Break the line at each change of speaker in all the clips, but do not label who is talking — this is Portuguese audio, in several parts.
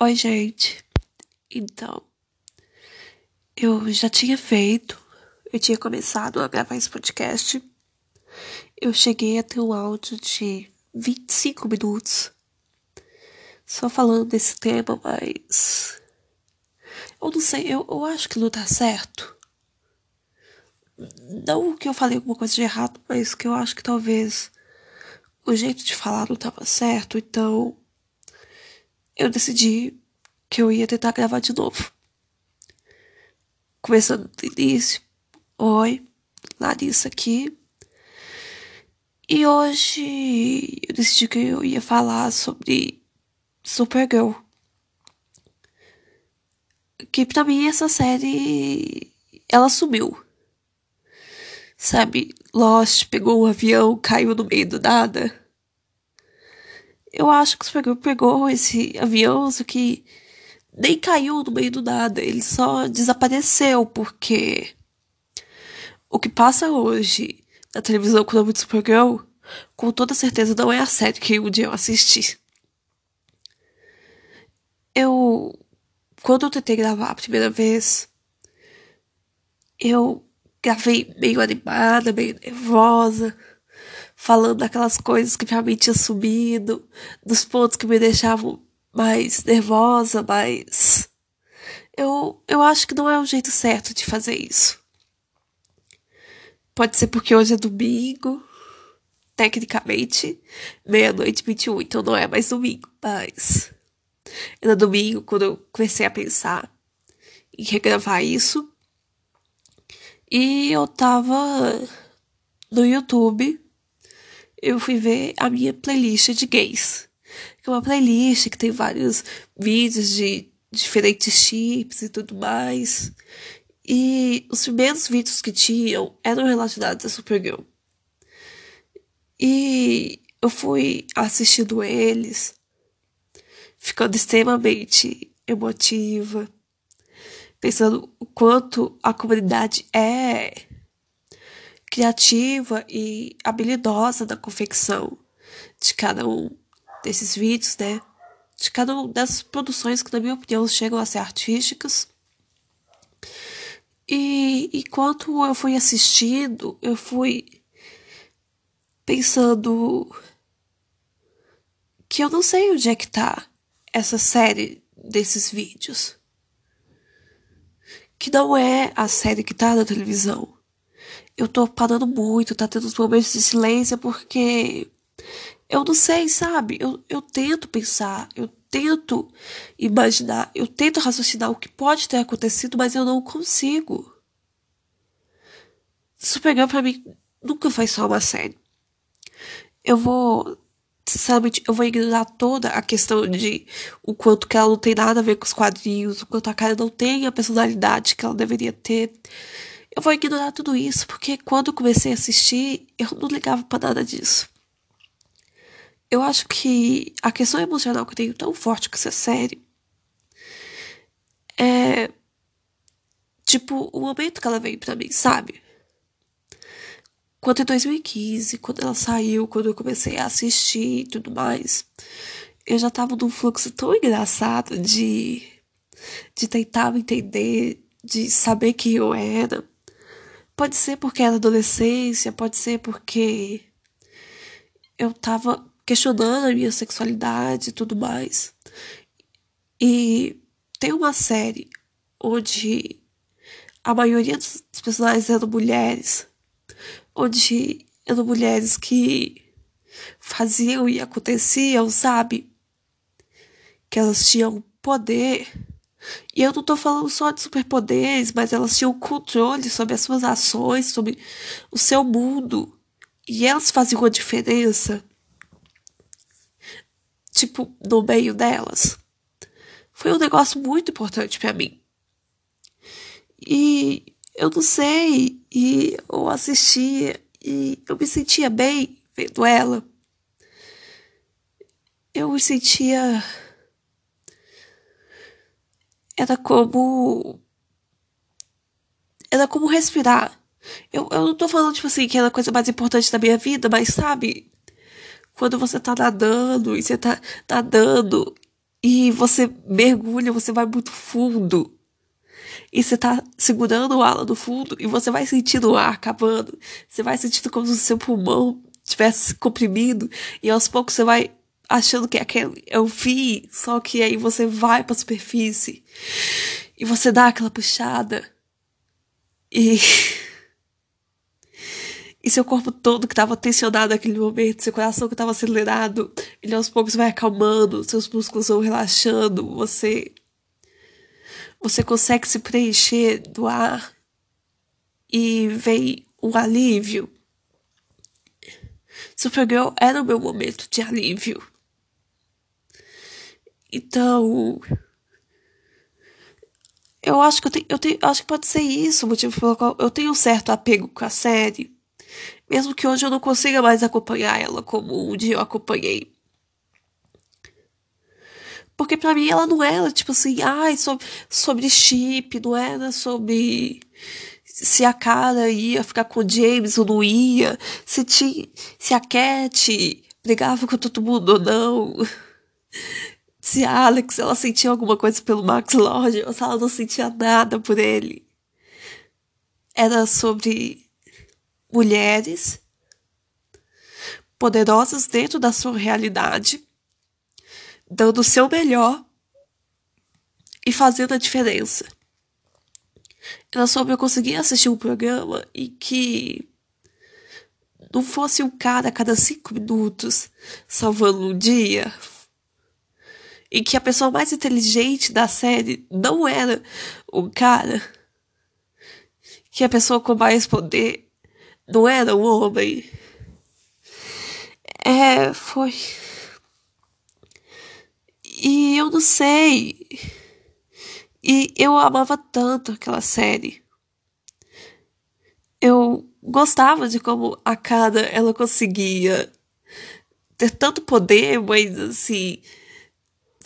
Oi, gente. Então, eu já tinha feito, eu tinha começado a gravar esse podcast. Eu cheguei a ter um áudio de 25 minutos só falando desse tema, mas. Eu não sei, eu, eu acho que não tá certo. Não que eu falei alguma coisa de errado, mas que eu acho que talvez o jeito de falar não estava certo, então eu decidi que eu ia tentar gravar de novo. Começando do início. Oi, Larissa aqui. E hoje eu decidi que eu ia falar sobre Supergirl. Que pra mim essa série ela sumiu. Sabe, Lost pegou um avião, caiu no meio do nada. Eu acho que o Supergirl pegou esse avião, só que nem caiu no meio do nada. Ele só desapareceu, porque o que passa hoje na televisão com o nome de Supergirl, com toda certeza não é a série que um dia eu assisti. Eu. Quando eu tentei gravar a primeira vez, eu gravei meio animada, meio nervosa falando daquelas coisas que mim tinha sumido, dos pontos que me deixavam mais nervosa, mas eu, eu acho que não é o jeito certo de fazer isso. Pode ser porque hoje é domingo, tecnicamente, meia-noite 21, então não é mais domingo, mas era domingo quando eu comecei a pensar em regravar isso. E eu tava no YouTube eu fui ver a minha playlist de gays. Que é uma playlist que tem vários vídeos de diferentes chips e tudo mais. E os primeiros vídeos que tinham eram relacionados a Supergirl. E eu fui assistindo eles, ficando extremamente emotiva, pensando o quanto a comunidade é criativa e habilidosa da confecção de cada um desses vídeos, né? De cada uma dessas produções que, na minha opinião, chegam a ser artísticas. E enquanto eu fui assistindo, eu fui pensando que eu não sei onde é que tá essa série desses vídeos. Que não é a série que tá na televisão eu tô parando muito, tá tendo uns momentos de silêncio porque eu não sei, sabe? Eu, eu tento pensar, eu tento imaginar, eu tento raciocinar o que pode ter acontecido, mas eu não consigo. Supergirl pra mim nunca foi só uma série. Eu vou, sinceramente, eu vou ignorar toda a questão de o quanto que ela não tem nada a ver com os quadrinhos, o quanto a cara não tem a personalidade que ela deveria ter. Eu vou ignorar tudo isso, porque quando comecei a assistir, eu não ligava para nada disso. Eu acho que a questão emocional que eu tenho tão forte com essa série é. Tipo, o momento que ela veio pra mim, sabe? Quando em 2015, quando ela saiu, quando eu comecei a assistir e tudo mais, eu já tava num fluxo tão engraçado de, de tentar me entender, de saber quem eu era. Pode ser porque era adolescência, pode ser porque eu tava questionando a minha sexualidade e tudo mais. E tem uma série onde a maioria dos personagens eram mulheres, onde eram mulheres que faziam e aconteciam, sabe? Que elas tinham poder e eu não tô falando só de superpoderes, mas elas tinham controle sobre as suas ações, sobre o seu mundo. E elas faziam a diferença. Tipo, no meio delas. Foi um negócio muito importante para mim. E eu não sei, e eu assistia e eu me sentia bem vendo ela. Eu me sentia era como. Era como respirar. Eu, eu não tô falando, tipo assim, que era a coisa mais importante da minha vida, mas sabe? Quando você tá nadando e você tá nadando e você mergulha, você vai muito fundo. E você tá segurando o ala no fundo e você vai sentindo o ar acabando. Você vai sentindo como se o seu pulmão tivesse comprimido e aos poucos você vai achando que aquele é o fim, só que aí você vai para a superfície e você dá aquela puxada e e seu corpo todo que estava tensionado naquele momento, seu coração que estava acelerado, ele aos poucos vai acalmando, seus músculos vão relaxando, você você consegue se preencher do ar e vem um alívio. Supergirl era o meu momento de alívio. Então, eu acho que eu tenho, eu tenho, acho que pode ser isso o motivo pelo qual eu tenho um certo apego com a série, mesmo que hoje eu não consiga mais acompanhar ela como um dia eu acompanhei. Porque para mim ela não era tipo assim, ai, sobre, sobre chip, não era sobre se a cara ia ficar com o James ou não ia, se, tinha, se a Cat brigava com todo mundo ou não se a Alex ela sentia alguma coisa pelo Max Lord ou se ela não sentia nada por ele. Era sobre mulheres poderosas dentro da sua realidade, dando o seu melhor e fazendo a diferença. Era sobre eu conseguir assistir um programa em que não fosse um cara a cada cinco minutos salvando um dia, e que a pessoa mais inteligente da série não era o cara, que a pessoa com mais poder não era o homem. É, foi. E eu não sei. E eu amava tanto aquela série. Eu gostava de como a cara ela conseguia ter tanto poder, mas assim,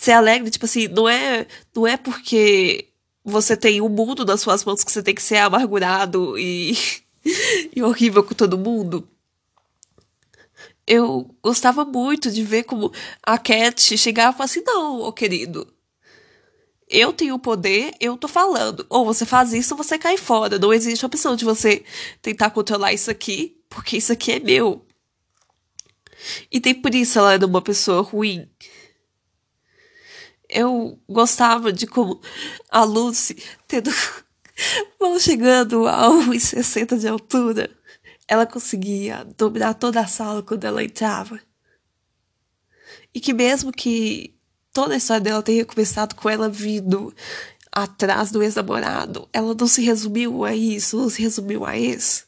ser alegre, tipo assim, não é, não é porque você tem o um mundo nas suas mãos que você tem que ser amargurado e, e horrível com todo mundo. Eu gostava muito de ver como a Cat chegava e falava assim: não, ô querido, eu tenho o poder, eu tô falando. Ou você faz isso ou você cai fora. Não existe opção de você tentar controlar isso aqui, porque isso aqui é meu. E tem por isso ela era uma pessoa ruim eu gostava de como a Lucy, tendo mão chegando a 1,60 de altura, ela conseguia dominar toda a sala quando ela entrava. E que mesmo que toda a história dela tenha começado com ela vindo atrás do ex-namorado, ela não se resumiu a isso, não se resumiu a esse.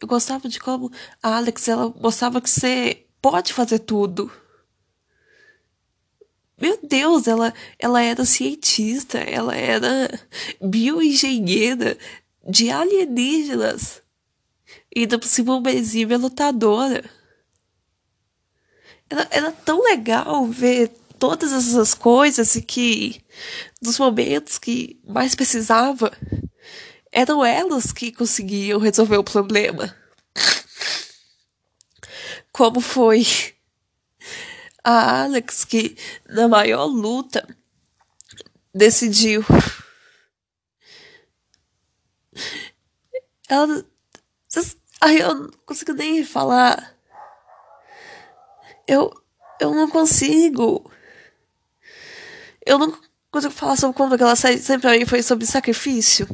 Eu gostava de como a Alex ela mostrava que você pode fazer tudo. Meu Deus, ela, ela era cientista, ela era bioengenheira de alienígenas. E ainda por cima lutadora. Era, era tão legal ver todas essas coisas e que nos momentos que mais precisava eram elas que conseguiam resolver o problema. Como foi a Alex, que na maior luta decidiu. Ela. Ai, eu não consigo nem falar. Eu. Eu não consigo. Eu não consigo falar sobre como aquela sempre pra mim foi sobre sacrifício.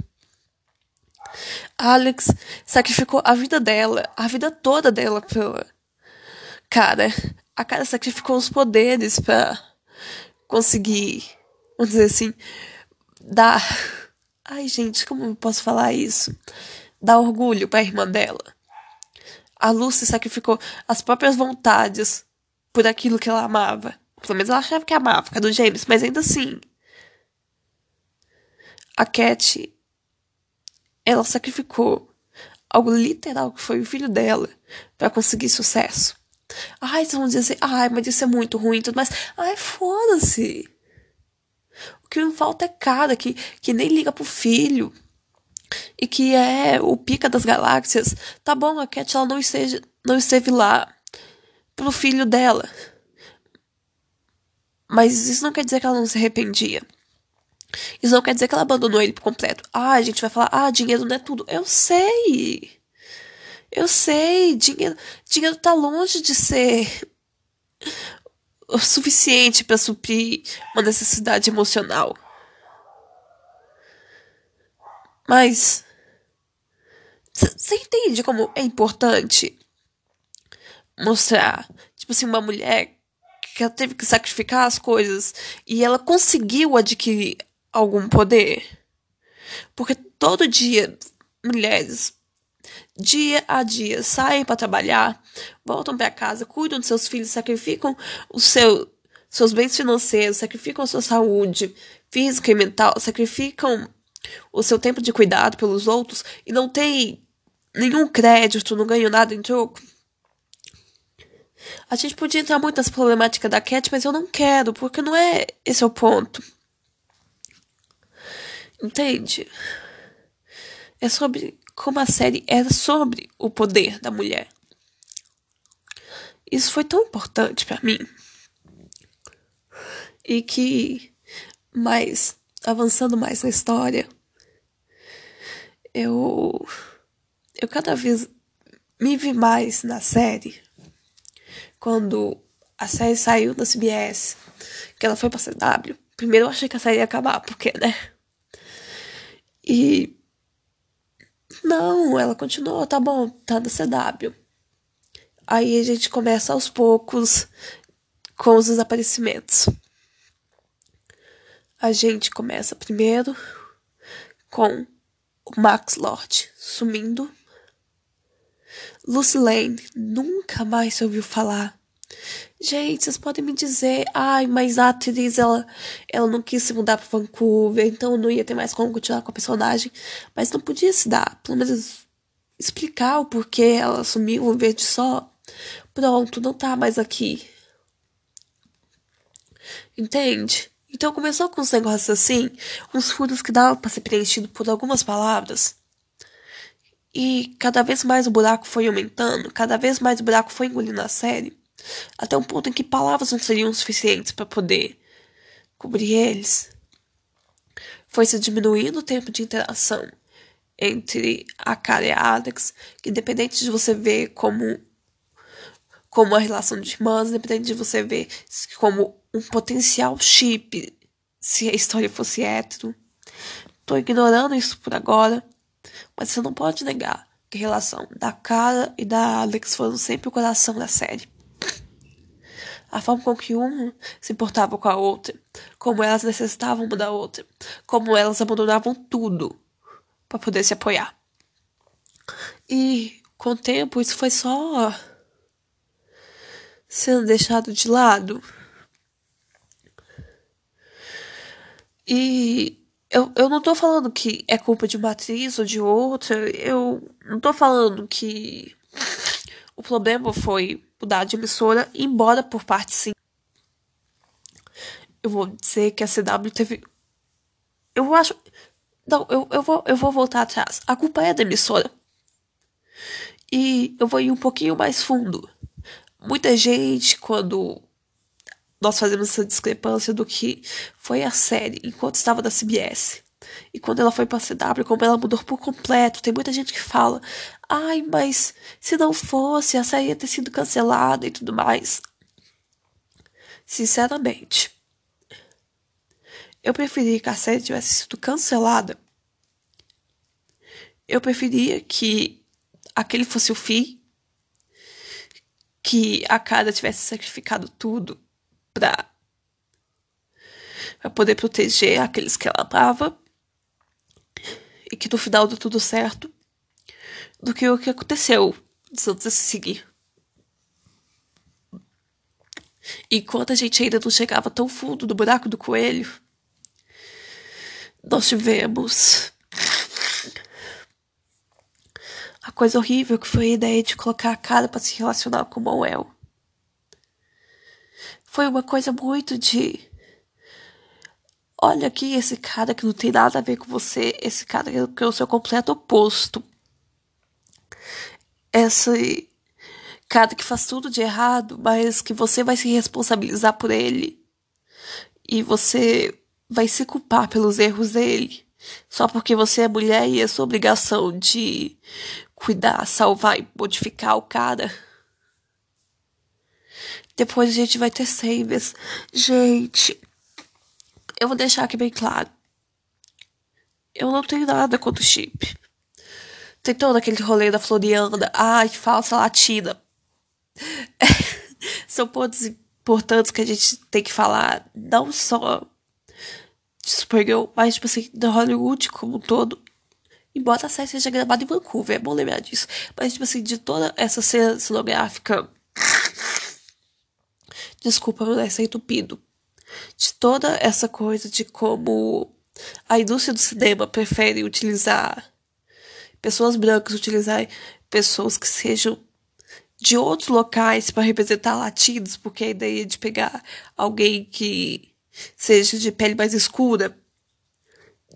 Alex sacrificou a vida dela, a vida toda dela pela. Cara, a cara sacrificou os poderes para conseguir, vamos dizer assim, dar. Ai, gente, como eu posso falar isso? Dar orgulho para a irmã dela. A Lucy sacrificou as próprias vontades por aquilo que ela amava. Pelo menos ela achava que amava, causa do James, mas ainda assim. A Cat, ela sacrificou algo literal que foi o filho dela para conseguir sucesso. Ai, vocês vão dizer assim, ai, mas isso é muito ruim, tudo mais. Ai, foda-se. O que não falta é cara que, que nem liga pro filho. E que é o pica das galáxias. Tá bom, a Cat ela não, esteja, não esteve lá pro filho dela. Mas isso não quer dizer que ela não se arrependia. Isso não quer dizer que ela abandonou ele por completo. Ah, a gente vai falar, ah, dinheiro não é tudo. Eu sei. Eu sei. Dinheiro, dinheiro tá longe de ser o suficiente para suprir uma necessidade emocional. Mas você entende como é importante mostrar, tipo assim, uma mulher que ela teve que sacrificar as coisas e ela conseguiu adquirir algum poder? Porque todo dia mulheres dia a dia saem para trabalhar, voltam para casa, cuidam de seus filhos, sacrificam os seu, seus bens financeiros, sacrificam a sua saúde física e mental, sacrificam o seu tempo de cuidado pelos outros e não tem nenhum crédito, não ganham nada em troco. A gente podia entrar muito nas problemáticas da Cat, mas eu não quero, porque não é esse é o ponto. Entende? É sobre como a série era sobre o poder da mulher. Isso foi tão importante para mim. E que, mais, avançando mais na história, eu, eu cada vez me vi mais na série. Quando a série saiu da CBS, que ela foi pra CW, primeiro eu achei que a série ia acabar, porque, né? E não, ela continuou, tá bom, tá na CW. Aí a gente começa aos poucos com os desaparecimentos. A gente começa primeiro com o Max Lord sumindo. Lucy Lane nunca mais se ouviu falar. Gente, vocês podem me dizer, ai, mas a atriz, ela, ela não quis se mudar para Vancouver, então não ia ter mais como continuar com a personagem. Mas não podia se dar, pelo menos explicar o porquê ela sumiu em vez de só, pronto, não tá mais aqui. Entende? Então começou com uns negócios assim, uns furos que davam para ser preenchido por algumas palavras. E cada vez mais o buraco foi aumentando, cada vez mais o buraco foi engolindo a série até um ponto em que palavras não seriam suficientes para poder cobrir eles. Foi se diminuindo o tempo de interação entre a Cara e a Alex, que independente de você ver como como a relação de irmãs, independente de você ver como um potencial chip, se a história fosse hétero. Tô ignorando isso por agora, mas você não pode negar que a relação da Cara e da Alex foram sempre o coração da série a forma com que uma se importava com a outra, como elas necessitavam uma da outra, como elas abandonavam tudo para poder se apoiar. E com o tempo isso foi só sendo deixado de lado. E eu, eu não tô falando que é culpa de uma atriz ou de outra. Eu não tô falando que o problema foi mudar de emissora, embora por parte sim. Eu vou dizer que a CW teve. Eu acho. Não, eu, eu, vou, eu vou voltar atrás. A culpa é da emissora. E eu vou ir um pouquinho mais fundo. Muita gente, quando nós fazemos essa discrepância do que foi a série enquanto estava da CBS. E quando ela foi pra CW, como ela mudou por completo, tem muita gente que fala: ai, mas se não fosse, a série ia ter sido cancelada e tudo mais. Sinceramente, eu preferia que a série tivesse sido cancelada. Eu preferia que aquele fosse o fim, que a cara tivesse sacrificado tudo pra, pra poder proteger aqueles que ela amava e que no final deu tudo certo do que o que aconteceu antes de se seguir. Enquanto a gente ainda não chegava tão fundo no buraco do coelho, nós tivemos a coisa horrível que foi a ideia de colocar a cara para se relacionar com o Moel. Foi uma coisa muito de olha aqui esse cara que não tem nada a ver com você, esse cara que é o seu completo oposto. Esse cara que faz tudo de errado, mas que você vai se responsabilizar por ele. e você vai se culpar pelos erros dele. Só porque você é mulher e é sua obrigação de cuidar, salvar e modificar o cara. Depois a gente vai ter saves. Gente, eu vou deixar aqui bem claro. Eu não tenho nada contra o chip. Tem todo aquele rolê da Floriana. Ai, falsa latina. São pontos importantes que a gente tem que falar. Não só de Supergirl, mas, tipo assim, da Hollywood como um todo. Embora a série seja gravada em Vancouver, é bom lembrar disso. Mas, tipo assim, de toda essa cena cenográfica. Desculpa, meu é entupido. De toda essa coisa de como a indústria do cinema prefere utilizar pessoas brancas, utilizar pessoas que sejam de outros locais para representar latinos, porque a ideia de pegar alguém que seja de pele mais escura,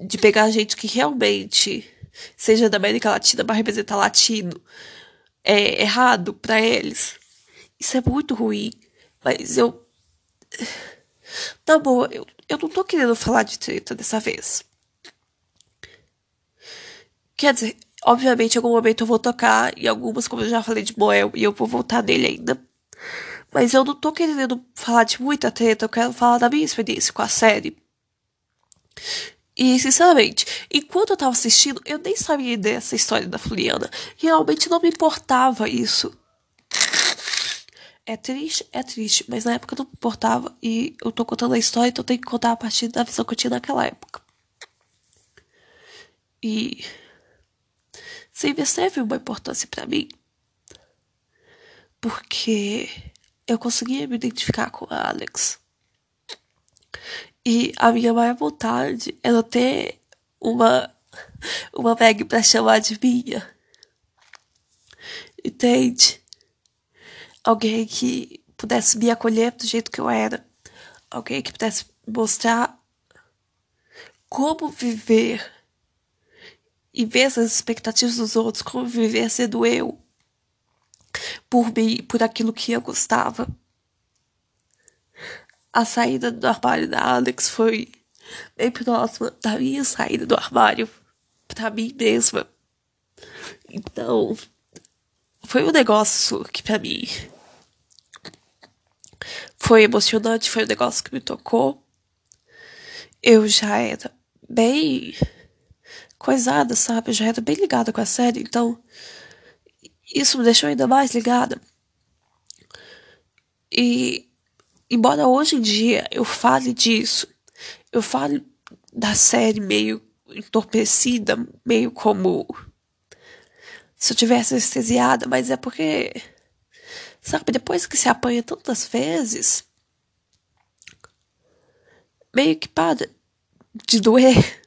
de pegar gente que realmente seja da América Latina para representar latino, é errado para eles. Isso é muito ruim. Mas eu. Tá bom, eu, eu não tô querendo falar de treta dessa vez. Quer dizer, obviamente em algum momento eu vou tocar em algumas, como eu já falei de Moel, e eu vou voltar nele ainda. Mas eu não tô querendo falar de muita treta, eu quero falar da minha experiência com a série. E, sinceramente, enquanto eu tava assistindo, eu nem sabia dessa história da Fliana. Realmente não me importava isso. É triste, é triste, mas na época não me importava e eu tô contando a história, então eu tenho que contar a partir da visão que eu tinha naquela época. E Silvia teve uma importância para mim porque eu conseguia me identificar com a Alex. E a minha maior vontade era ter uma uma Meg para chamar de minha. Entende? Alguém que pudesse me acolher do jeito que eu era. Alguém que pudesse mostrar como viver e ver as expectativas dos outros, como viver sendo eu por mim, por aquilo que eu gostava. A saída do armário da Alex foi bem próxima da minha saída do armário para mim mesma. Então, foi um negócio que para mim foi emocionante, foi um negócio que me tocou. Eu já era bem coisada, sabe? Eu já era bem ligada com a série, então isso me deixou ainda mais ligada. E embora hoje em dia eu fale disso, eu fale da série meio entorpecida, meio como se eu tivesse anestesiada, mas é porque, sabe, depois que se apanha tantas vezes, meio que para de doer.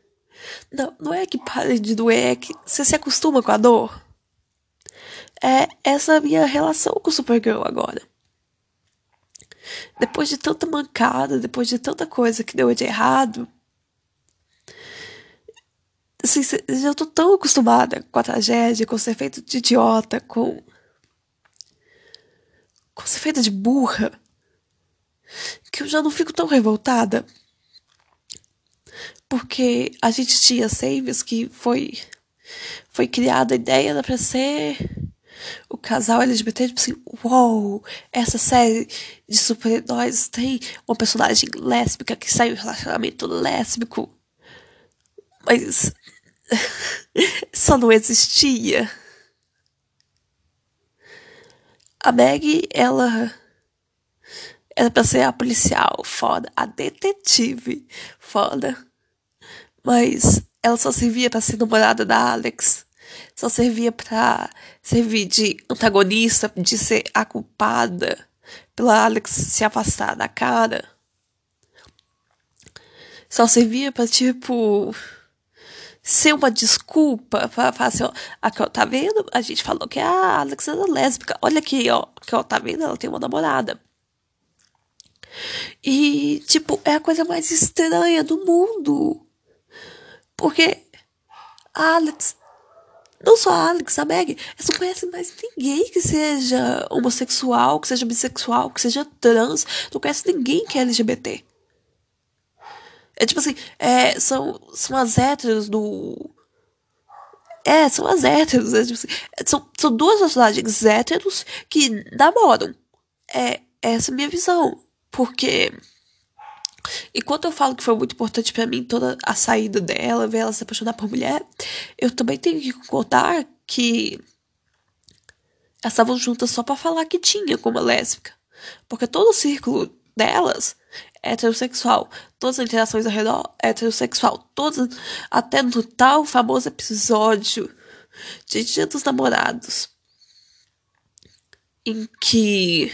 Não, não é que para de doer, é que você se acostuma com a dor. É essa minha relação com o Supergirl agora. Depois de tanta mancada, depois de tanta coisa que deu de errado, assim, já tô tão acostumada com a tragédia, com ser feito de idiota, com. com ser feita de burra, que eu já não fico tão revoltada. Porque a gente tinha saves que foi. foi criada a ideia para ser o casal LGBT, tipo assim, uou, essa série de super-heróis tem uma personagem lésbica que sai do relacionamento lésbico. Mas só não existia. A Meg, ela era pra ser a policial foda, a detetive foda. Mas ela só servia para ser namorada da Alex só servia para servir de antagonista, de ser a culpada pela Alex se afastar da cara. Só servia para tipo ser uma desculpa para falar assim, ó, aqui, ó, tá vendo? A gente falou que a Alex era lésbica. Olha aqui, ó, que ó, tá vendo? Ela tem uma namorada. E, tipo, é a coisa mais estranha do mundo. Porque a Alex não só a Alex, a Meg, elas não conhecem mais ninguém que seja homossexual, que seja bissexual, que seja trans. Não conhece ninguém que é LGBT. É tipo assim, é, são, são as héteros do. É, são as héteros. É, tipo assim, são, são duas personagens héteros que namoram. É essa é a minha visão. Porque. Enquanto eu falo que foi muito importante para mim toda a saída dela, ver ela se apaixonar por mulher, eu também tenho que concordar que elas estavam juntas só para falar que tinha como lésbica. Porque todo o círculo delas é heterossexual. Todas as interações ao redor é heterossexual. Todas, até no tal famoso episódio de Dia dos Namorados, em que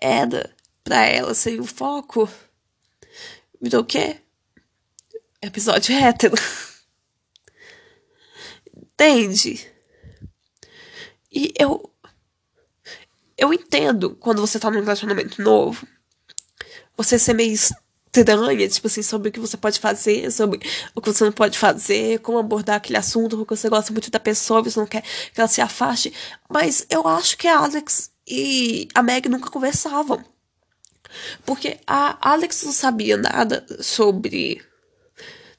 era pra ela ser o foco, virou o quê? Episódio hétero. Entende? E eu. Eu entendo quando você tá num relacionamento novo. Você ser meio estranha, tipo assim, sobre o que você pode fazer, sobre o que você não pode fazer, como abordar aquele assunto, porque você gosta muito da pessoa, você não quer que ela se afaste. Mas eu acho que a Alex e a Meg nunca conversavam. Porque a Alex não sabia nada sobre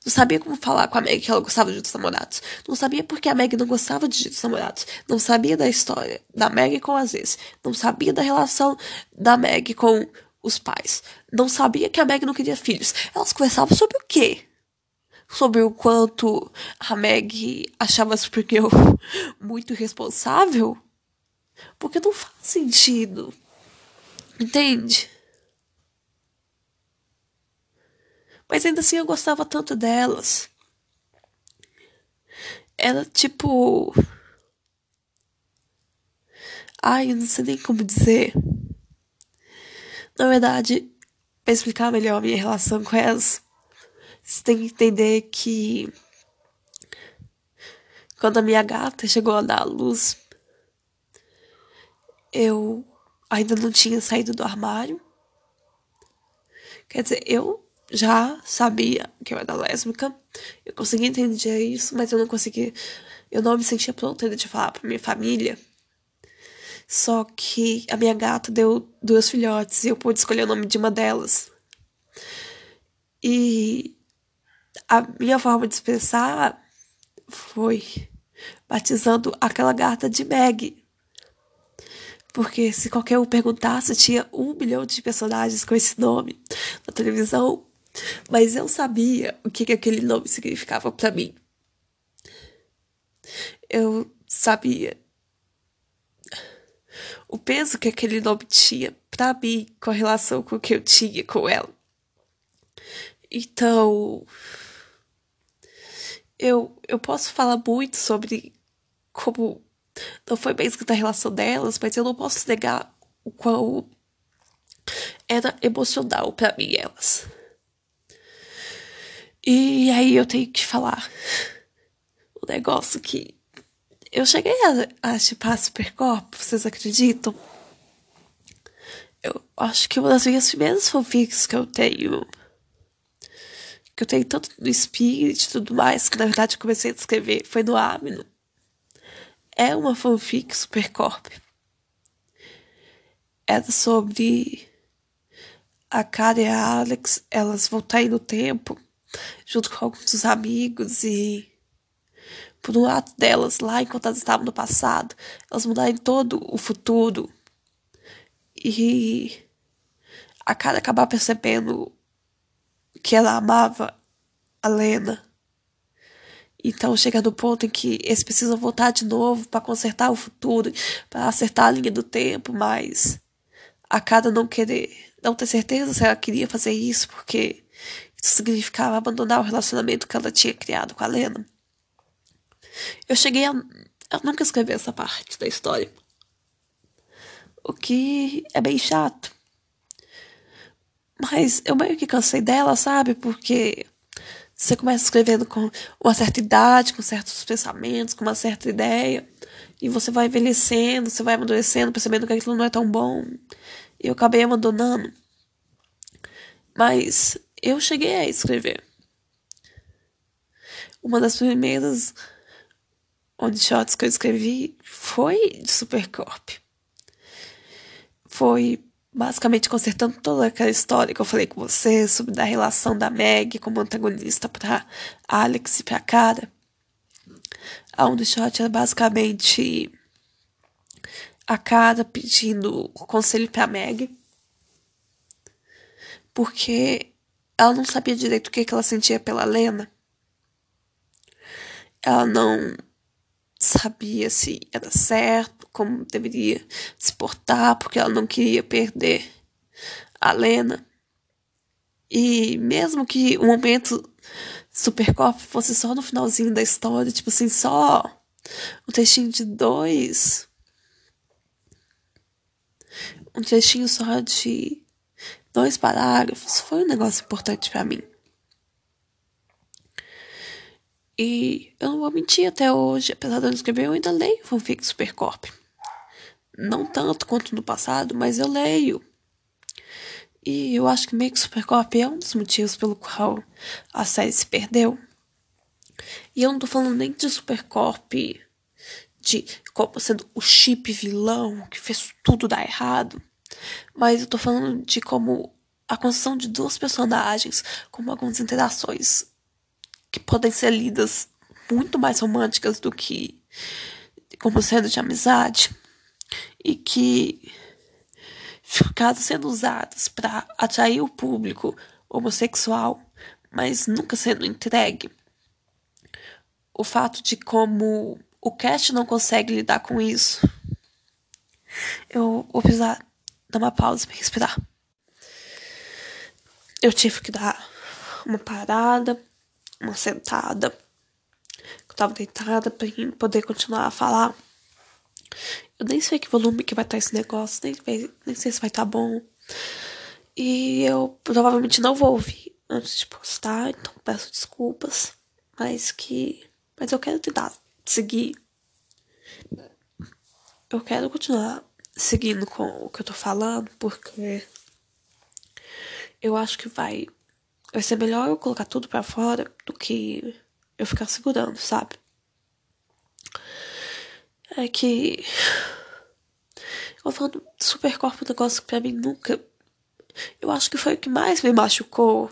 não sabia como falar com a Meg que ela gostava de outros namorados. Não sabia porque a Meg não gostava de outros namorados. Não sabia da história da Meg com as ex. Não sabia da relação da Meg com os pais. Não sabia que a Meg não queria filhos. Elas conversavam sobre o quê? Sobre o quanto a Meg achava a Supergirl muito responsável? Porque não faz sentido. Entende? Mas ainda assim eu gostava tanto delas. Era tipo. Ai, eu não sei nem como dizer. Na verdade, para explicar melhor a minha relação com elas, você tem que entender que. Quando a minha gata chegou a dar a luz, eu ainda não tinha saído do armário. Quer dizer, eu já sabia que eu era lésbica. Eu conseguia entender isso, mas eu não conseguia. Eu não me sentia pronta de falar pra minha família. Só que a minha gata deu duas filhotes e eu pude escolher o nome de uma delas. E a minha forma de expressar foi batizando aquela gata de Meg. Porque se qualquer um perguntasse, tinha um milhão de personagens com esse nome na televisão. Mas eu sabia o que, que aquele nome significava para mim. Eu sabia o peso que aquele nome tinha para mim com a relação com que eu tinha com ela. Então, eu, eu posso falar muito sobre como não foi bem escrita a relação delas, mas eu não posso negar o quão era emocional para mim elas. E aí eu tenho que falar um negócio que eu cheguei a, a chipar Supercorp, vocês acreditam? Eu acho que uma das minhas primeiras fanfics que eu tenho, que eu tenho tanto no Spirit e tudo mais, que na verdade eu comecei a escrever, foi no Amino. É uma fanfic Supercorp. Era sobre a Cara e a Alex, elas voltarem no tempo junto com alguns amigos e por um lado delas lá enquanto elas estavam no passado, elas mudarem todo o futuro e a cara acabar percebendo que ela amava a Lena. Então chega no ponto em que eles precisam voltar de novo para consertar o futuro, para acertar a linha do tempo, mas a cada não querer, não ter certeza se ela queria fazer isso, porque significava abandonar o relacionamento que ela tinha criado com a Lena. Eu cheguei a. Eu nunca escrevi essa parte da história. O que é bem chato. Mas eu meio que cansei dela, sabe? Porque você começa escrevendo com uma certa idade, com certos pensamentos, com uma certa ideia. E você vai envelhecendo, você vai amadurecendo, percebendo que aquilo não é tão bom. E eu acabei abandonando. Mas eu cheguei a escrever. Uma das primeiras one shots que eu escrevi foi de Supercorp. Foi basicamente consertando toda aquela história que eu falei com você sobre a relação da Meg como antagonista para Alex e para Cara. A um shot era basicamente a Cara pedindo conselho para Meg porque ela não sabia direito o que, que ela sentia pela Lena. Ela não sabia se era certo, como deveria se portar, porque ela não queria perder a Lena. E mesmo que o momento Supercorp fosse só no finalzinho da história, tipo assim, só um textinho de dois. Um textinho só de dois parágrafos, foi um negócio importante para mim. E eu não vou mentir até hoje, apesar de eu não escrever, eu ainda leio fanfic Supercorp. Não tanto quanto no passado, mas eu leio. E eu acho que meio que Supercorp é um dos motivos pelo qual a série se perdeu. E eu não tô falando nem de Supercorp de como sendo o chip vilão que fez tudo dar errado. Mas eu tô falando de como a construção de duas personagens, como algumas interações que podem ser lidas muito mais românticas do que como sendo de amizade e que ficaram sendo usadas para atrair o público homossexual, mas nunca sendo entregue. O fato de como o cast não consegue lidar com isso. Eu vou precisar dar uma pausa para respirar. Eu tive que dar uma parada uma sentada. Eu tava deitada pra poder continuar a falar. Eu nem sei que volume que vai estar esse negócio, nem, nem sei se vai estar tá bom. E eu provavelmente não vou ouvir antes de postar, então peço desculpas. Mas que. Mas eu quero tentar seguir. Eu quero continuar seguindo com o que eu tô falando, porque eu acho que vai Vai ser melhor eu colocar tudo para fora do que eu ficar segurando, sabe? É que. Eu falando do Supercorpo, um negócio que pra mim nunca. Eu acho que foi o que mais me machucou.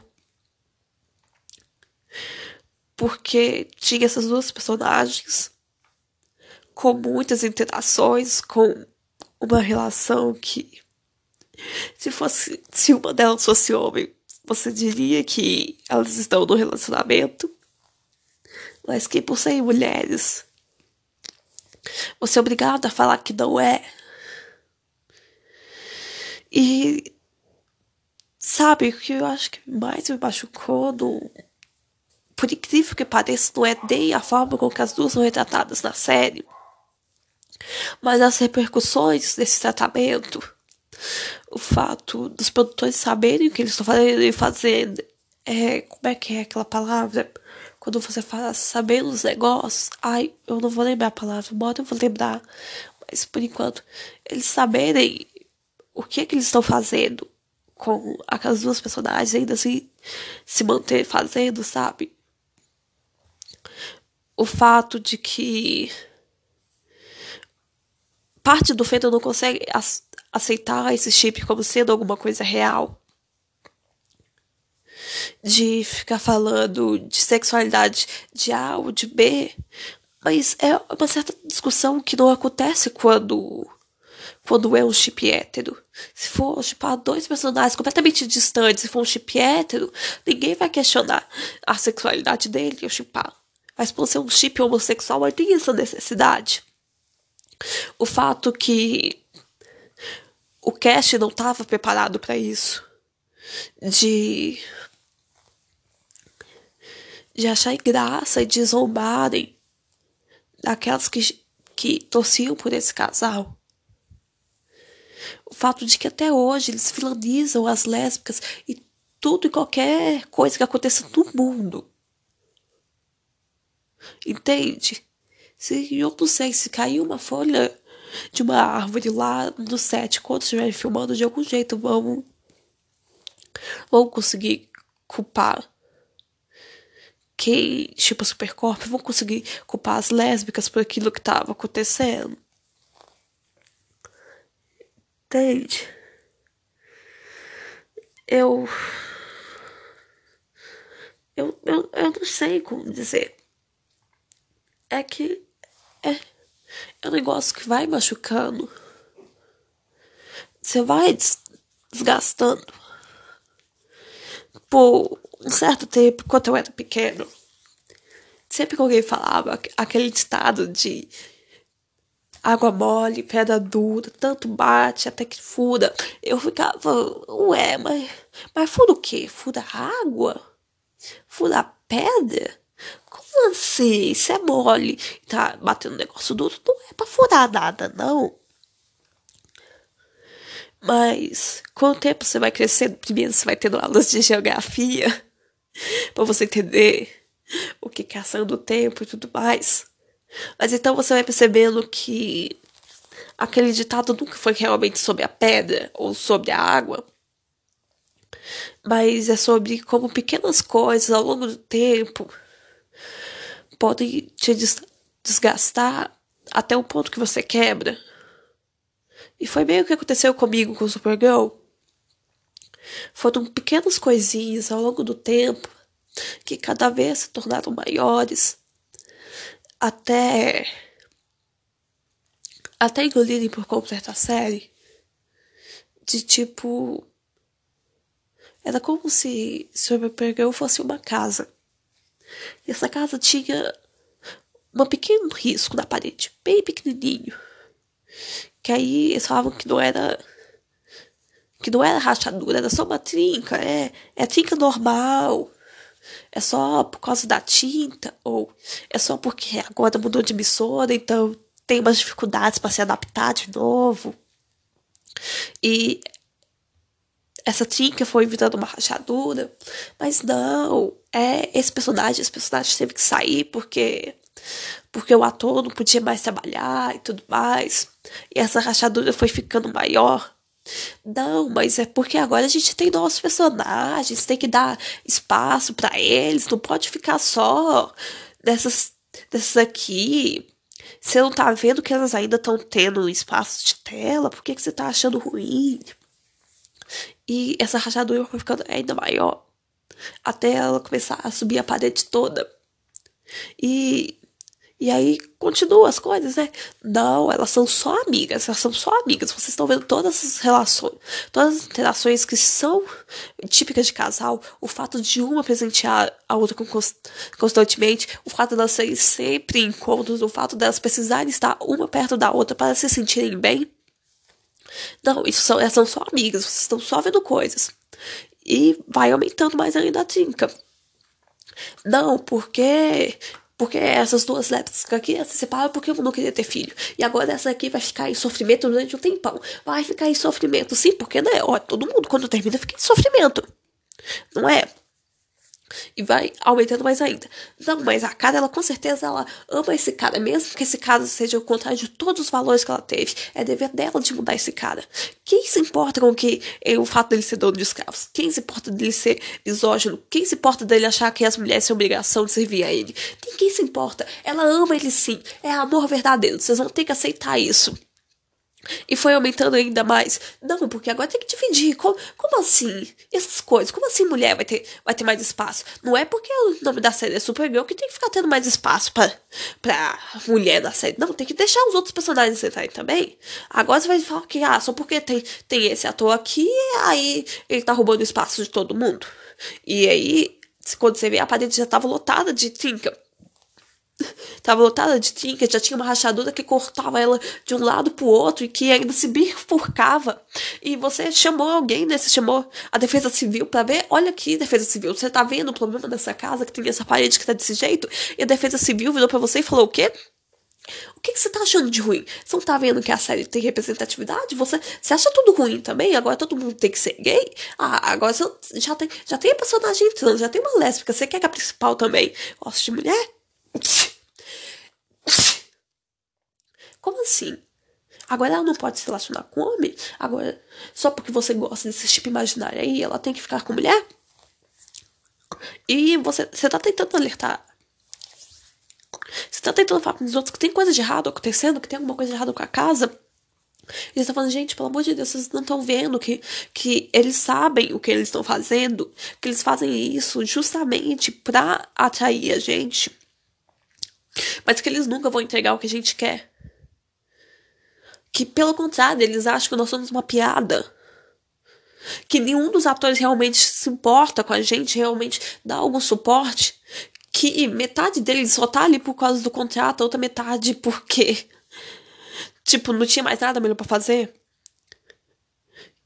Porque tinha essas duas personagens com muitas interações, com uma relação que. Se fosse. Se uma delas fosse homem, você diria que elas estão no relacionamento, mas que por serem mulheres, você é obrigado a falar que não é. E sabe o que eu acho que mais me machucou no. Por incrível que pareça, não é nem a forma com que as duas são retratadas na série, mas as repercussões desse tratamento o fato dos produtores saberem o que eles estão fazendo e fazendo. É, como é que é aquela palavra? Quando você fala saber os negócios. Ai, eu não vou lembrar a palavra, bota eu vou lembrar. Mas por enquanto, eles saberem o que é que eles estão fazendo com aquelas duas personagens, ainda assim se manter fazendo, sabe? O fato de que parte do feito não consegue aceitar esse chip como sendo alguma coisa real. De ficar falando de sexualidade de A ou de B. Mas é uma certa discussão que não acontece quando quando é um chip hétero. Se for chipar dois personagens completamente distantes, se for um chip hétero, ninguém vai questionar a sexualidade dele ou chipar. Mas por ser um chip homossexual, aí tem essa necessidade. O fato que o cast não estava preparado para isso. De. de achar graça e de zombarem daquelas que, que torciam por esse casal. O fato de que até hoje eles vilanizam as lésbicas e tudo e qualquer coisa que aconteça no mundo. Entende? Se eu não sei, se caiu uma folha de uma árvore lá no set, quando estiverem filmando, de algum jeito vão, vão conseguir culpar quem tipo Supercorp, vão conseguir culpar as lésbicas por aquilo que estava acontecendo. Entende? eu. Eu, eu, eu não sei como dizer. É que. É, é um negócio que vai machucando. Você vai desgastando. Por um certo tempo, quando eu era pequeno, sempre que alguém falava aquele ditado de água mole, pedra dura, tanto bate até que fura. Eu ficava, ué, mas, mas fura o quê? Fura água? Fura pedra? Como assim? Isso é mole. Tá batendo negócio duro? Não é pra furar nada, não. Mas com o tempo você vai crescendo, primeiro você vai tendo aulas de geografia para você entender o que é ação do tempo e tudo mais. Mas então você vai percebendo que aquele ditado nunca foi realmente sobre a pedra ou sobre a água, mas é sobre como pequenas coisas ao longo do tempo podem te desgastar até o ponto que você quebra. E foi meio que aconteceu comigo com o Supergirl. Foram pequenas coisinhas ao longo do tempo que cada vez se tornaram maiores até até engolirem por completo a série de tipo era como se Supergirl fosse uma casa e essa casa tinha um pequeno risco na parede bem pequenininho que aí eles falavam que não era que não era rachadura era só uma trinca é é trinca normal é só por causa da tinta ou é só porque agora mudou de emissora, então tem umas dificuldades para se adaptar de novo. E essa tinta foi virando uma rachadura, mas não, é esse personagem, esse personagem teve que sair porque porque o ator não podia mais trabalhar e tudo mais. E essa rachadura foi ficando maior não, mas é porque agora a gente tem nossos personagens, tem que dar espaço para eles, não pode ficar só dessas, dessas aqui. Você não tá vendo que elas ainda estão tendo espaço de tela? Por que, que você tá achando ruim? E essa rachadura foi ficando ainda maior. Até ela começar a subir a parede toda. E e aí continua as coisas, né? Não, elas são só amigas, elas são só amigas. Vocês estão vendo todas as relações, todas as interações que são típicas de casal, o fato de uma presentear a outra constantemente, o fato de elas serem sempre encontros, o fato delas precisarem estar uma perto da outra para se sentirem bem. Não, isso são, elas são só amigas, vocês estão só vendo coisas. E vai aumentando mais ainda a trinca. Não, porque porque essas duas lésbicas aqui se separam porque eu não queria ter filho. E agora essa aqui vai ficar em sofrimento durante um tempão. Vai ficar em sofrimento, sim, porque né? Ó, todo mundo quando termina fica em sofrimento. Não é? E vai aumentando mais ainda. Não, mas a cara, ela com certeza ela ama esse cara, mesmo que esse cara seja o contrário de todos os valores que ela teve. É dever dela de mudar esse cara. Quem se importa com que é, o fato dele ser dono de escravos? Quem se importa dele ser misógino? Quem se importa dele achar que as mulheres têm obrigação de servir a ele? Ninguém se importa. Ela ama ele sim. É amor verdadeiro. Vocês vão ter que aceitar isso. E foi aumentando ainda mais. Não, porque agora tem que dividir. Como, como assim? Essas coisas. Como assim mulher vai ter, vai ter mais espaço? Não é porque o nome da série é Supergirl que tem que ficar tendo mais espaço pra, pra mulher da série. Não, tem que deixar os outros personagens entrarem também. Agora você vai falar que, ah, só porque tem, tem esse ator aqui, aí ele tá roubando espaço de todo mundo. E aí, quando você vê, a parede já tava lotada de trinca. Tava lotada de tinta, já tinha uma rachadura que cortava ela de um lado pro outro e que ainda se bifurcava. E você chamou alguém, né? Você chamou a defesa civil para ver. Olha aqui, defesa civil, você tá vendo o problema dessa casa que tem essa parede que tá desse jeito? E a defesa civil virou para você e falou o quê? O que, que, você tá achando de ruim? Você não tá vendo que a série tem representatividade? Você, você acha tudo ruim também? Agora todo mundo tem que ser gay? Ah, agora você já tem, já tem a personagem trans, já tem uma lésbica. Você quer que a principal também goste de mulher? Como assim? Agora ela não pode se relacionar com homem? Agora, só porque você gosta desse tipo imaginário aí, ela tem que ficar com mulher? E você, você tá tentando alertar. Você tá tentando falar com os outros que tem coisa de errado acontecendo, que tem alguma coisa de errado com a casa. Eles estão falando, gente, pelo amor de Deus, vocês não estão vendo que, que eles sabem o que eles estão fazendo, que eles fazem isso justamente pra atrair a gente, mas que eles nunca vão entregar o que a gente quer. Que, pelo contrário, eles acham que nós somos uma piada. Que nenhum dos atores realmente se importa com a gente, realmente dá algum suporte. Que metade deles só tá ali por causa do contrato, a outra metade porque tipo, não tinha mais nada melhor para fazer.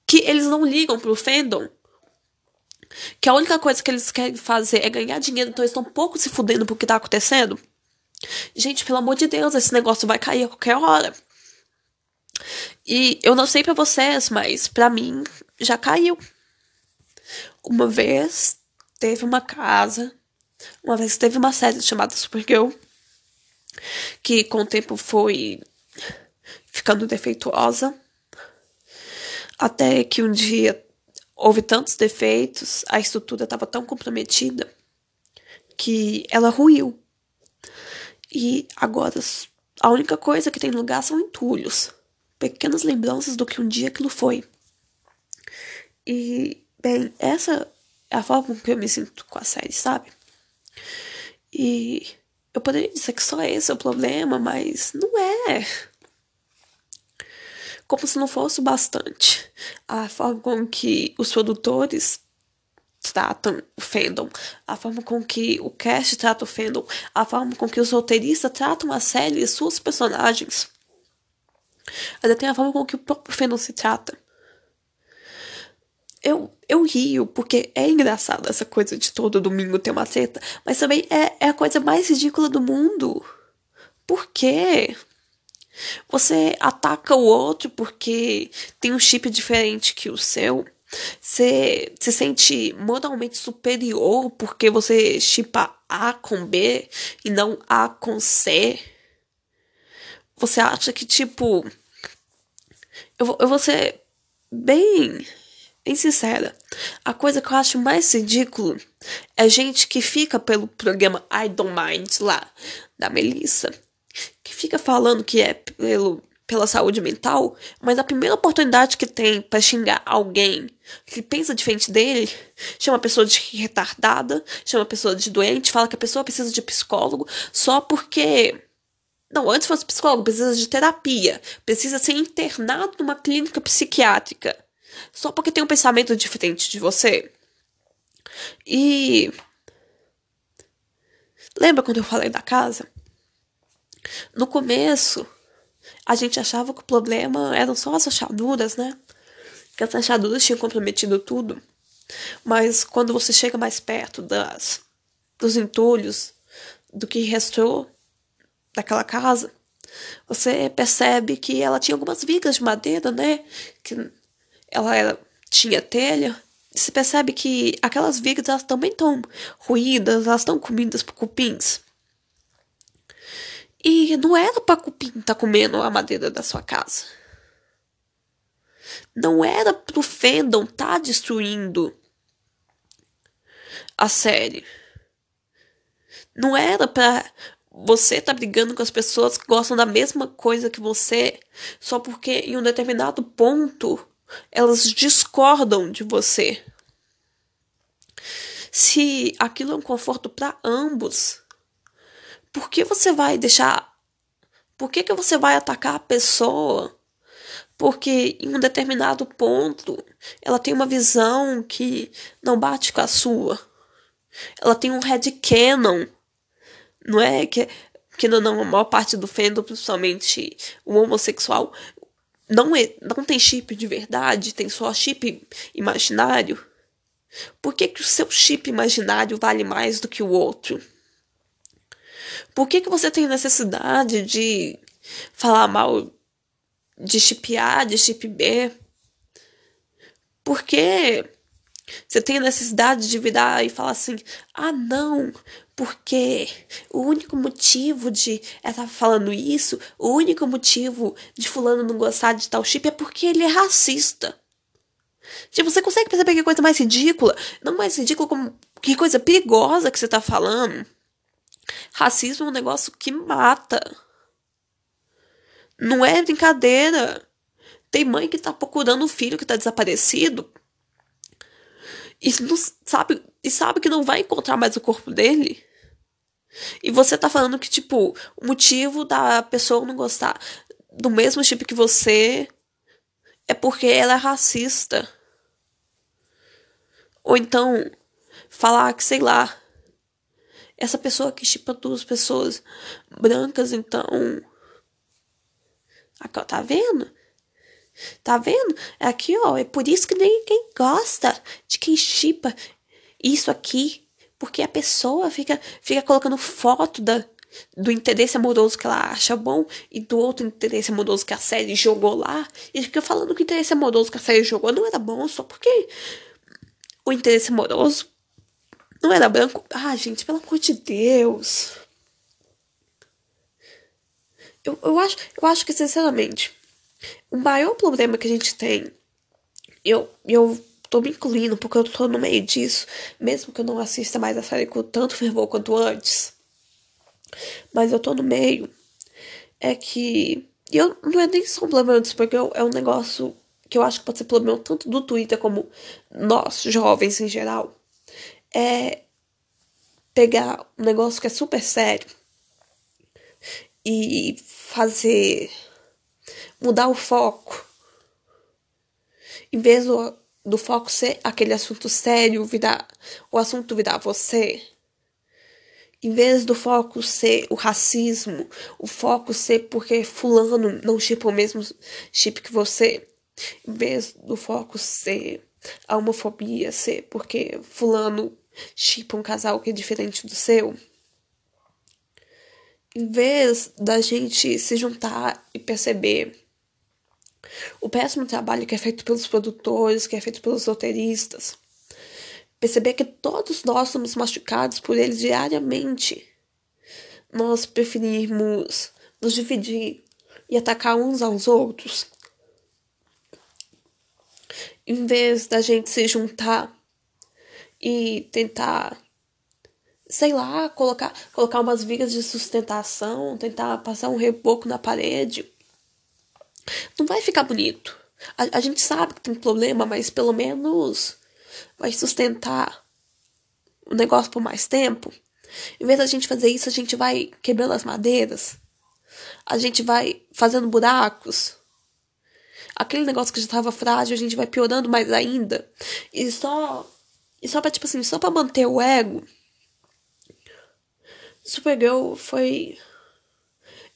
Que eles não ligam pro fandom. Que a única coisa que eles querem fazer é ganhar dinheiro, então eles estão um pouco se fudendo pro que tá acontecendo. Gente, pelo amor de Deus, esse negócio vai cair a qualquer hora. E eu não sei para vocês, mas para mim já caiu. Uma vez teve uma casa, uma vez teve uma série chamada Supergirl, que com o tempo foi ficando defeituosa. Até que um dia houve tantos defeitos, a estrutura estava tão comprometida que ela ruiu. E agora a única coisa que tem lugar são entulhos, pequenas lembranças do que um dia aquilo foi. E, bem, essa é a forma com que eu me sinto com a série, sabe? E eu poderia dizer que só esse é o problema, mas não é como se não fosse o bastante. A forma com que os produtores tratam o fandom, a forma com que o cast trata o fandom, a forma com que os roteiristas tratam a série e suas personagens. Ainda tem a forma com que o próprio fandom se trata. Eu, eu rio porque é engraçado essa coisa de todo domingo ter uma treta, mas também é, é a coisa mais ridícula do mundo. Por quê? Você ataca o outro porque tem um chip diferente que o seu. Você se sente moralmente superior porque você chipa A com B e não A com C. Você acha que, tipo. Eu vou, eu vou ser bem, bem sincera. A coisa que eu acho mais ridículo é gente que fica pelo programa I Don't Mind lá, da Melissa que fica falando que é pelo, pela saúde mental, mas a primeira oportunidade que tem para xingar alguém que pensa diferente dele, chama a pessoa de retardada, chama a pessoa de doente, fala que a pessoa precisa de psicólogo só porque. Não, antes fosse psicólogo, precisa de terapia, precisa ser internado numa clínica psiquiátrica, só porque tem um pensamento diferente de você. E. Lembra quando eu falei da casa? No começo, a gente achava que o problema eram só as achaduras, né? Que as achaduras tinham comprometido tudo. Mas quando você chega mais perto das, dos entulhos, do que restou daquela casa, você percebe que ela tinha algumas vigas de madeira, né? Que ela era, tinha telha. Você percebe que aquelas vigas elas também estão ruídas, elas estão comidas por cupins. E não era pra cupim estar tá comendo a madeira da sua casa. Não era pro fandom tá destruindo a série. Não era pra você tá brigando com as pessoas que gostam da mesma coisa que você só porque em um determinado ponto elas discordam de você. Se aquilo é um conforto para ambos, por que você vai deixar. Por que, que você vai atacar a pessoa? Porque em um determinado ponto ela tem uma visão que não bate com a sua. Ela tem um headcanon. Não é? Que, que não, não, a maior parte do fandom, principalmente o homossexual, não, é, não tem chip de verdade, tem só chip imaginário. Por que, que o seu chip imaginário vale mais do que o outro? Por que, que você tem necessidade de falar mal de chip A, de chip B? Por que você tem necessidade de virar e falar assim: ah, não, porque o único motivo de ela estar falando isso, o único motivo de Fulano não gostar de tal chip é porque ele é racista. Tipo, você consegue perceber que coisa mais ridícula? Não mais ridícula como que coisa perigosa que você tá falando. Racismo é um negócio que mata. Não é brincadeira. Tem mãe que tá procurando um filho que tá desaparecido e não sabe, e sabe que não vai encontrar mais o corpo dele. E você tá falando que, tipo, o motivo da pessoa não gostar do mesmo tipo que você é porque ela é racista. Ou então, falar que, sei lá, essa pessoa que chipa duas pessoas brancas, então. Aqui, ó, tá vendo? Tá vendo? É aqui, ó. É por isso que ninguém gosta de quem chipa isso aqui. Porque a pessoa fica, fica colocando foto da, do interesse amoroso que ela acha bom e do outro interesse amoroso que a série jogou lá. E fica falando que o interesse amoroso que a série jogou não era bom só porque o interesse amoroso não era branco. Ah, gente, pelo amor de Deus. Eu, eu, acho, eu acho que, sinceramente, o maior problema que a gente tem. Eu, eu tô me incluindo porque eu tô no meio disso, mesmo que eu não assista mais a série com tanto fervor quanto antes. Mas eu tô no meio. É que. Eu, não é nem só um problema disso, porque é um negócio que eu acho que pode ser problema tanto do Twitter como nós, jovens em geral é pegar um negócio que é super sério e fazer mudar o foco. Em vez do, do foco ser aquele assunto sério, virar o assunto virar você. Em vez do foco ser o racismo, o foco ser porque fulano não chipa o mesmo chip que você. Em vez do foco ser a homofobia, ser porque fulano chipa um casal que é diferente do seu, em vez da gente se juntar e perceber o péssimo trabalho que é feito pelos produtores, que é feito pelos roteiristas, perceber que todos nós somos machucados por eles diariamente, nós preferimos nos dividir e atacar uns aos outros, em vez da gente se juntar e tentar sei lá, colocar, colocar umas vigas de sustentação, tentar passar um reboco na parede. Não vai ficar bonito. A, a gente sabe que tem problema, mas pelo menos vai sustentar o negócio por mais tempo. Em vez da gente fazer isso, a gente vai quebrando as madeiras. A gente vai fazendo buracos. Aquele negócio que já estava frágil, a gente vai piorando mais ainda. E só e só pra, tipo assim, só pra manter o ego. Supergirl foi.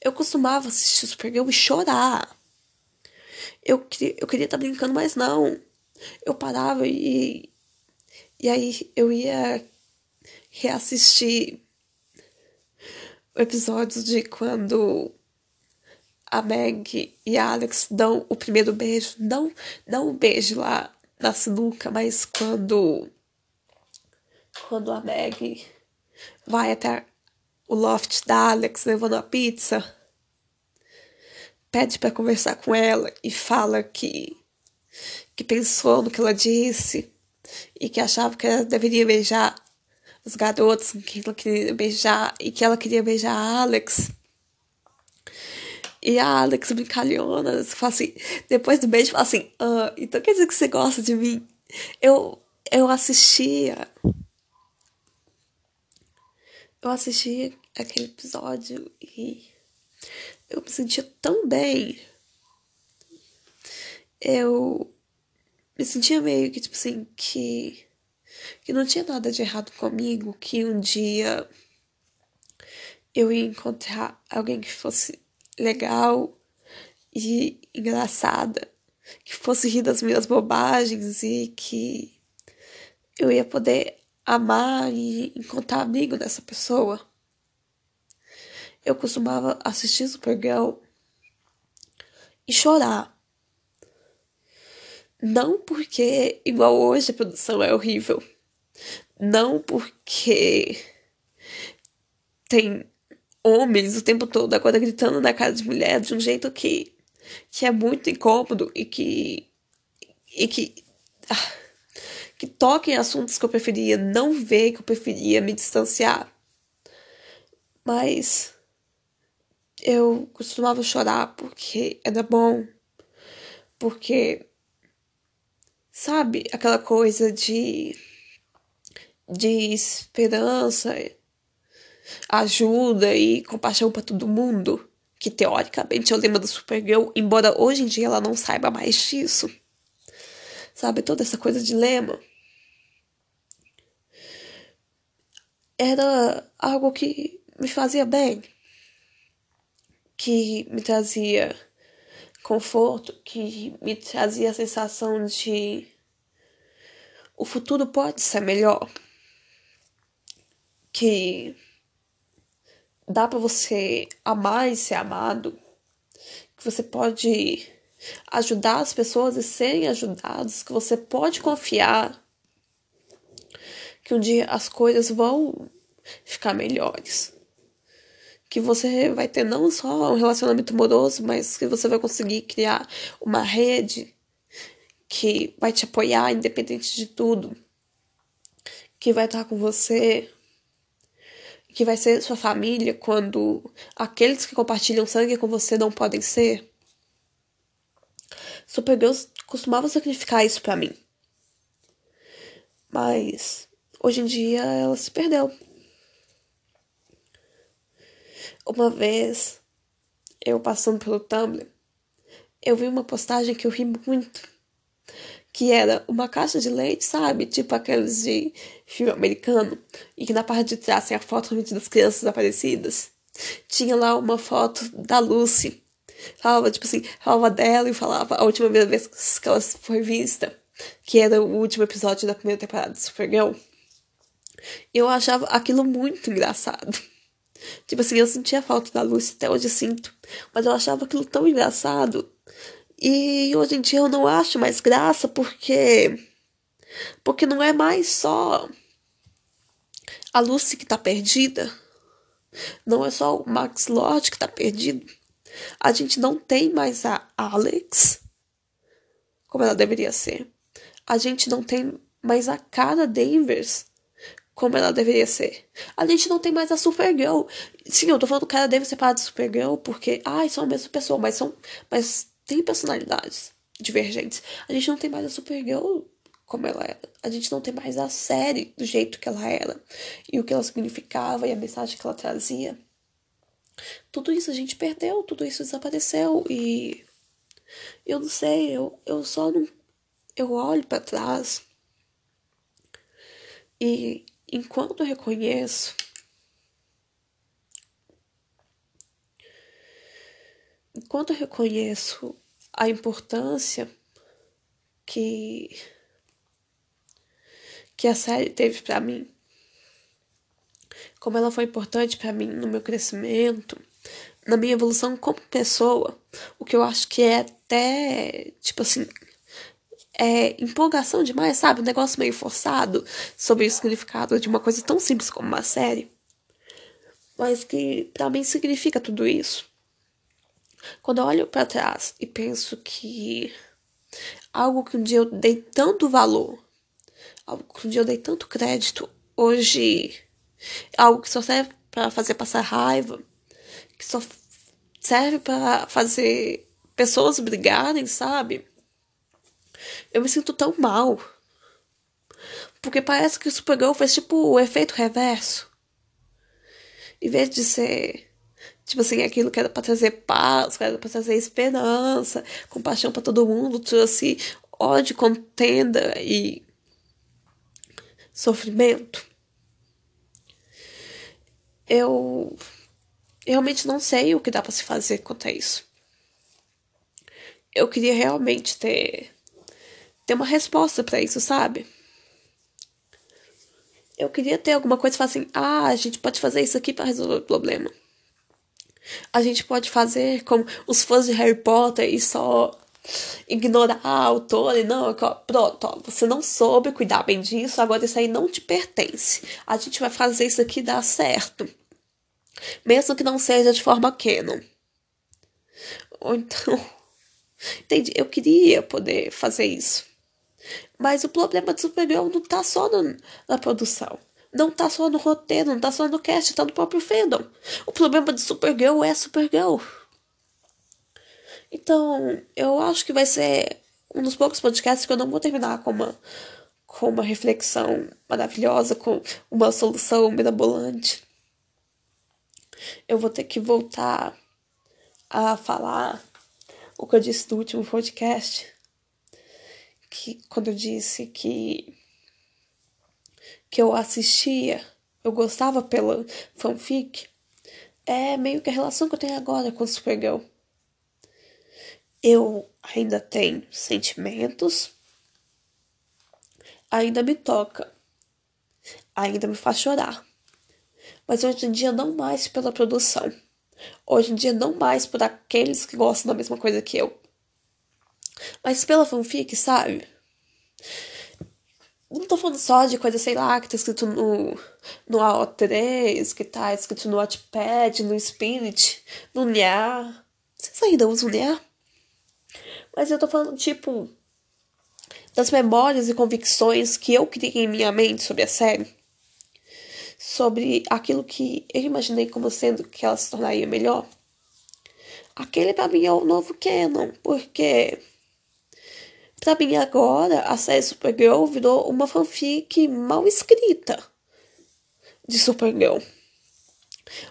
Eu costumava assistir Supergirl e chorar. Eu, queria, eu queria estar tá brincando, mas não. Eu parava e. E aí eu ia reassistir episódios de quando a Meg e a Alex dão o primeiro beijo. Não, não o beijo lá na sinuca, mas quando quando a Meg vai até o loft da Alex levando a pizza, pede para conversar com ela e fala que que pensou no que ela disse e que achava que ela deveria beijar os garotos que ela queria beijar e que ela queria beijar a Alex. E a Alex brincalhona, fala assim, depois do beijo, fala assim, ah, então quer dizer que você gosta de mim? Eu, eu assistia eu assisti aquele episódio e eu me sentia tão bem. Eu me sentia meio que, tipo assim, que, que não tinha nada de errado comigo, que um dia eu ia encontrar alguém que fosse legal e engraçada, que fosse rir das minhas bobagens e que eu ia poder amar e encontrar amigo dessa pessoa. Eu costumava assistir Supergirl e chorar. Não porque, igual hoje, a produção é horrível. Não porque tem homens o tempo todo agora gritando na cara de mulher de um jeito que, que é muito incômodo e que. e que. Ah, que toquem assuntos que eu preferia não ver, que eu preferia me distanciar. Mas eu costumava chorar porque era bom. Porque, sabe, aquela coisa de, de esperança, ajuda e compaixão para todo mundo, que teoricamente é o lema do Supergirl, embora hoje em dia ela não saiba mais disso. Sabe, toda essa coisa de lema. Era algo que me fazia bem, que me trazia conforto, que me trazia a sensação de o futuro pode ser melhor. Que dá para você amar e ser amado. Que você pode ajudar as pessoas e serem ajudados, que você pode confiar que um dia as coisas vão ficar melhores que você vai ter não só um relacionamento amoroso, mas que você vai conseguir criar uma rede que vai te apoiar independente de tudo, que vai estar com você, que vai ser sua família quando aqueles que compartilham sangue com você não podem ser. Supergirl costumava sacrificar isso para mim. Mas hoje em dia ela se perdeu. Uma vez, eu passando pelo Tumblr, eu vi uma postagem que eu ri muito. Que era uma caixa de leite, sabe? Tipo aqueles de filme americano. E que na parte de trás tem a foto das crianças desaparecidas. Tinha lá uma foto da Lucy. Falava, tipo assim, falava dela e falava a última vez que ela foi vista. Que era o último episódio da primeira temporada de Supergirl. Eu achava aquilo muito engraçado. Tipo assim, eu sentia falta da luz, até hoje sinto. Mas eu achava aquilo tão engraçado. E hoje em dia eu não acho mais graça porque. Porque não é mais só a Lucy que tá perdida. Não é só o Max Lord que tá perdido. A gente não tem mais a Alex como ela deveria ser. A gente não tem mais a Cara Danvers como ela deveria ser. A gente não tem mais a Supergirl. Sim, eu tô falando que ela deve ser parada de Supergirl porque, ai, são a mesma pessoa, mas são. Mas tem personalidades divergentes. A gente não tem mais a Supergirl como ela era. A gente não tem mais a série do jeito que ela era. E o que ela significava e a mensagem que ela trazia. Tudo isso a gente perdeu, tudo isso desapareceu. E eu não sei, eu, eu só não. Eu olho para trás e enquanto reconheço enquanto reconheço a importância que que a série teve para mim, como ela foi importante para mim no meu crescimento, na minha evolução como pessoa, o que eu acho que é até tipo assim é, empolgação demais, sabe? Um negócio meio forçado sobre o significado de uma coisa tão simples como uma série. Mas que para mim significa tudo isso. Quando eu olho para trás e penso que algo que um dia eu dei tanto valor, algo que um dia eu dei tanto crédito, hoje é algo que só serve para fazer passar raiva, que só serve para fazer pessoas brigarem, sabe? Eu me sinto tão mal. Porque parece que o Supergirl fez tipo o efeito reverso. Em vez de ser, tipo assim, aquilo que era pra trazer paz, que era pra trazer esperança, compaixão para todo mundo, trouxe ódio, contenda e sofrimento. Eu realmente não sei o que dá para se fazer quanto a isso. Eu queria realmente ter ter uma resposta para isso, sabe? Eu queria ter alguma coisa falar assim: ah, a gente pode fazer isso aqui para resolver o problema. A gente pode fazer como os fãs de Harry Potter e só ignorar a autora e não, pronto, ó, você não soube cuidar bem disso, agora isso aí não te pertence. A gente vai fazer isso aqui dar certo. Mesmo que não seja de forma canon. Ou então. Entendi. Eu queria poder fazer isso. Mas o problema de Supergirl não tá só no, na produção. Não tá só no roteiro, não tá só no cast, tá no próprio fandom. O problema de Supergirl é Supergirl. Então, eu acho que vai ser um dos poucos podcasts que eu não vou terminar com uma, com uma reflexão maravilhosa, com uma solução mirabolante. Eu vou ter que voltar a falar o que eu disse no último podcast. Que quando eu disse que que eu assistia, eu gostava pela fanfic, é meio que a relação que eu tenho agora com Supergirl. Eu ainda tenho sentimentos, ainda me toca, ainda me faz chorar. Mas hoje em dia não mais pela produção. Hoje em dia não mais por aqueles que gostam da mesma coisa que eu. Mas pela fanfic, sabe? Não tô falando só de coisa, sei lá, que tá escrito no, no AO3, que tá escrito no Wattpad, no Spirit, no Nya. Vocês ainda usam Nya? Mas eu tô falando, tipo, das memórias e convicções que eu criei em minha mente sobre a série. Sobre aquilo que eu imaginei como sendo que ela se tornaria melhor. Aquele pra mim é o novo canon, porque Pra mim, agora, a série Supergirl virou uma fanfic mal escrita de Supergirl.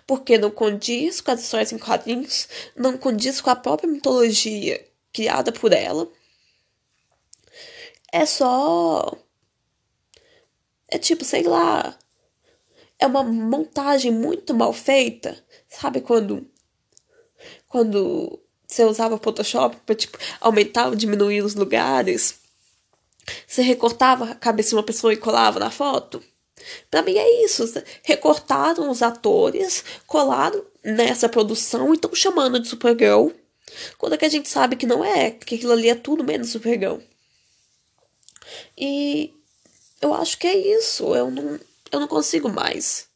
Porque não condiz com as histórias em quadrinhos, não condiz com a própria mitologia criada por ela. É só. É tipo, sei lá. É uma montagem muito mal feita. Sabe quando. Quando você usava Photoshop para tipo, aumentar ou diminuir os lugares. Você recortava a cabeça de uma pessoa e colava na foto. Para mim é isso. Recortaram os atores, colaram nessa produção e estão chamando de Supergirl. Quando é que a gente sabe que não é, que aquilo ali é tudo menos Supergirl. E eu acho que é isso. Eu não, eu não consigo mais.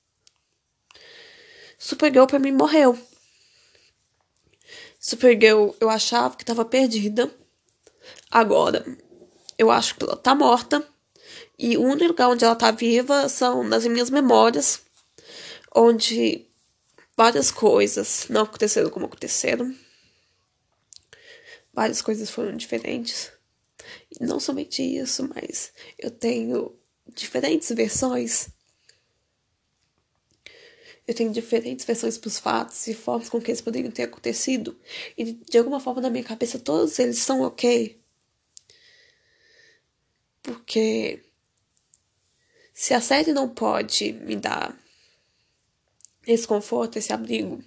Supergirl para mim morreu. Supergirl eu achava que estava perdida. Agora, eu acho que ela tá morta. E o único lugar onde ela tá viva são nas minhas memórias, onde várias coisas não aconteceram como aconteceram. Várias coisas foram diferentes. E não somente isso, mas eu tenho diferentes versões eu tenho diferentes versões para os fatos e formas com que eles poderiam ter acontecido. E de alguma forma, na minha cabeça, todos eles são ok. Porque se a série não pode me dar esse conforto, esse abrigo,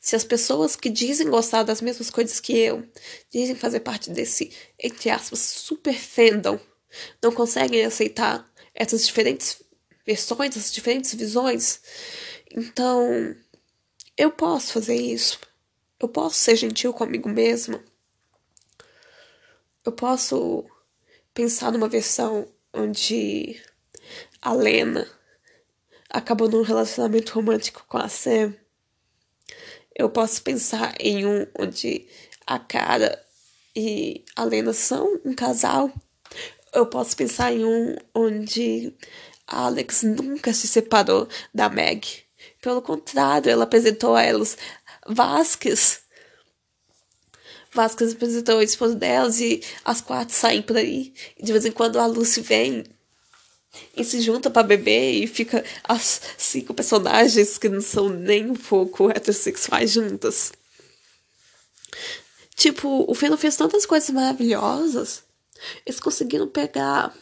se as pessoas que dizem gostar das mesmas coisas que eu, dizem fazer parte desse, entre aspas, super fandom, não conseguem aceitar essas diferentes versões, essas diferentes visões, então, eu posso fazer isso. Eu posso ser gentil comigo mesma. Eu posso pensar numa versão onde a Lena acabou num relacionamento romântico com a Sam. Eu posso pensar em um onde a Cara e a Lena são um casal. Eu posso pensar em um onde a Alex nunca se separou da Meg. Pelo contrário, ela apresentou a elas Vasquez. Vasquez apresentou a esposa delas e as quatro saem por aí. E de vez em quando a Lucy vem e se junta para beber e fica as cinco personagens que não são nem um pouco heterossexuais juntas. Tipo, o Feno fez tantas coisas maravilhosas. Eles conseguiram pegar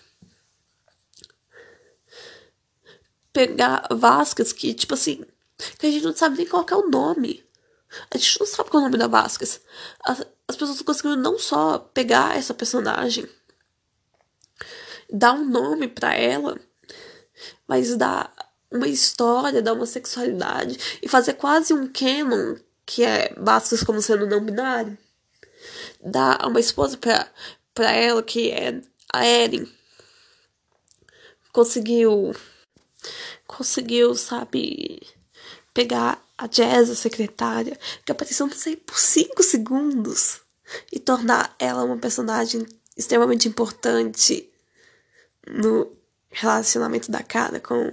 pegar Vasquez, que, tipo assim, que a gente não sabe nem qual é o nome. A gente não sabe qual é o nome da Vasquez. As, as pessoas conseguiram não só pegar essa personagem, dar um nome para ela, mas dar uma história dar uma sexualidade e fazer quase um canon que é Vasquez como sendo não binário. Dar uma esposa pra, pra ela que é a Erin. Conseguiu conseguiu, sabe, pegar a Jazz, a secretária, que apareceu não sei, por cinco segundos, e tornar ela uma personagem extremamente importante no relacionamento da cara com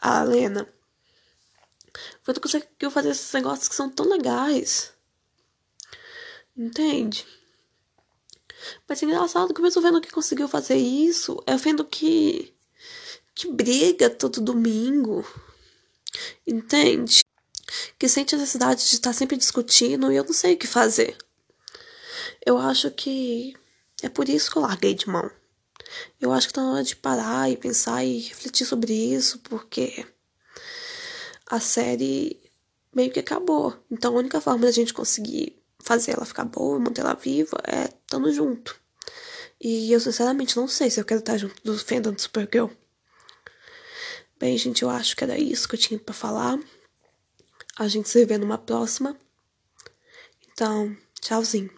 a Lena. Foi tu conseguiu fazer esses negócios que são tão legais. Entende? Mas é engraçado que mesmo vendo que conseguiu fazer isso, é vendo que. Que briga todo domingo. Entende? Que sente a necessidade de estar sempre discutindo e eu não sei o que fazer. Eu acho que é por isso que eu larguei de mão. Eu acho que tá na hora de parar e pensar e refletir sobre isso, porque a série meio que acabou. Então a única forma da gente conseguir fazer ela ficar boa, manter ela viva, é estando junto. E eu sinceramente não sei se eu quero estar junto do fandom do Supergirl. Bem, gente, eu acho que era isso que eu tinha para falar. A gente se vê numa próxima. Então, tchauzinho.